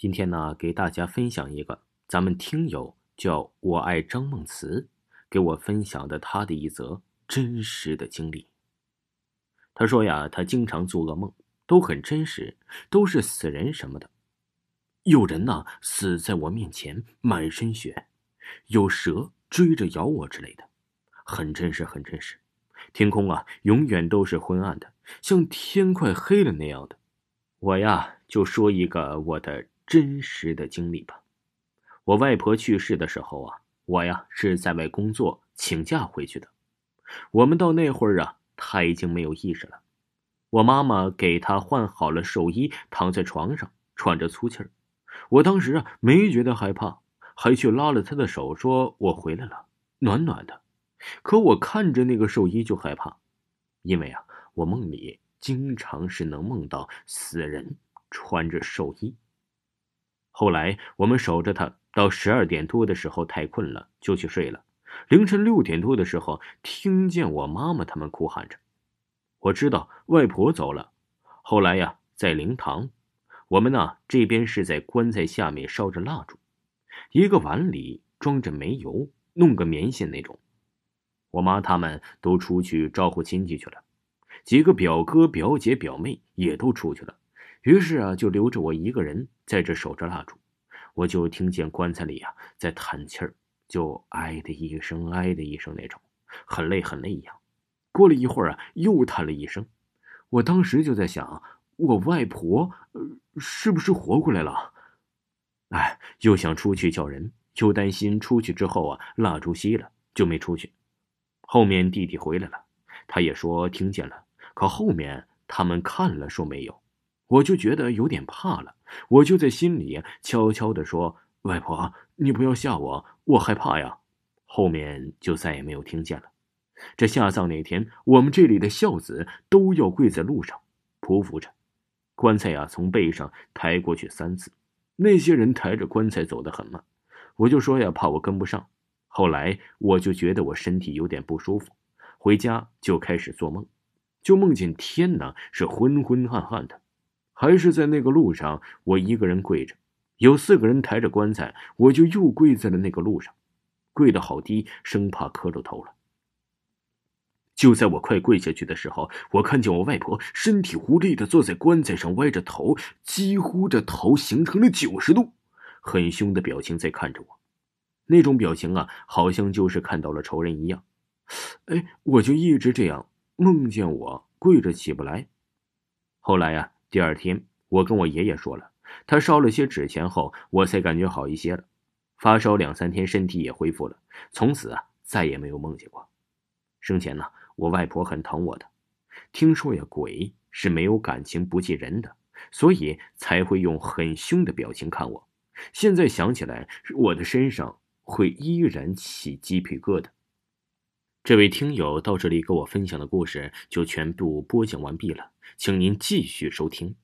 今天呢，给大家分享一个咱们听友叫我爱张梦慈给我分享的他的一则真实的经历。他说呀，他经常做噩梦，都很真实，都是死人什么的，有人呢死在我面前，满身血，有蛇追着咬我之类的，很真实，很真实。天空啊，永远都是昏暗的，像天快黑了那样的。我呀，就说一个我的真实的经历吧。我外婆去世的时候啊，我呀是在外工作，请假回去的。我们到那会儿啊，她已经没有意识了。我妈妈给她换好了寿衣，躺在床上喘着粗气儿。我当时啊没觉得害怕，还去拉了她的手，说我回来了，暖暖的。可我看着那个寿衣就害怕，因为啊，我梦里。经常是能梦到死人穿着寿衣。后来我们守着他到十二点多的时候，太困了就去睡了。凌晨六点多的时候，听见我妈妈他们哭喊着，我知道外婆走了。后来呀，在灵堂，我们呢这边是在棺材下面烧着蜡烛，一个碗里装着煤油，弄个棉线那种。我妈他们都出去招呼亲戚去了。几个表哥、表姐、表妹也都出去了，于是啊，就留着我一个人在这守着蜡烛。我就听见棺材里啊在叹气儿，就唉的一声，唉的一声那种，很累很累一样。过了一会儿啊，又叹了一声。我当时就在想，我外婆是不是活过来了？哎，又想出去叫人，又担心出去之后啊蜡烛熄了，就没出去。后面弟弟回来了，他也说听见了。可后面他们看了说没有，我就觉得有点怕了，我就在心里悄悄地说：“外婆，你不要吓我，我害怕呀。”后面就再也没有听见了。这下葬那天，我们这里的孝子都要跪在路上匍匐着，棺材呀从背上抬过去三次，那些人抬着棺材走得很慢，我就说呀怕我跟不上。后来我就觉得我身体有点不舒服，回家就开始做梦。就梦见天呢是昏昏暗暗的，还是在那个路上，我一个人跪着，有四个人抬着棺材，我就又跪在了那个路上，跪得好低，生怕磕着头了。就在我快跪下去的时候，我看见我外婆身体无力的坐在棺材上，歪着头，几乎这头形成了九十度，很凶的表情在看着我，那种表情啊，好像就是看到了仇人一样。哎，我就一直这样。梦见我跪着起不来，后来呀，第二天我跟我爷爷说了，他烧了些纸钱后，我才感觉好一些了。发烧两三天，身体也恢复了。从此啊，再也没有梦见过。生前呢，我外婆很疼我的，听说呀，鬼是没有感情、不记人的，所以才会用很凶的表情看我。现在想起来，我的身上会依然起鸡皮疙瘩。这位听友到这里给我分享的故事就全部播讲完毕了，请您继续收听。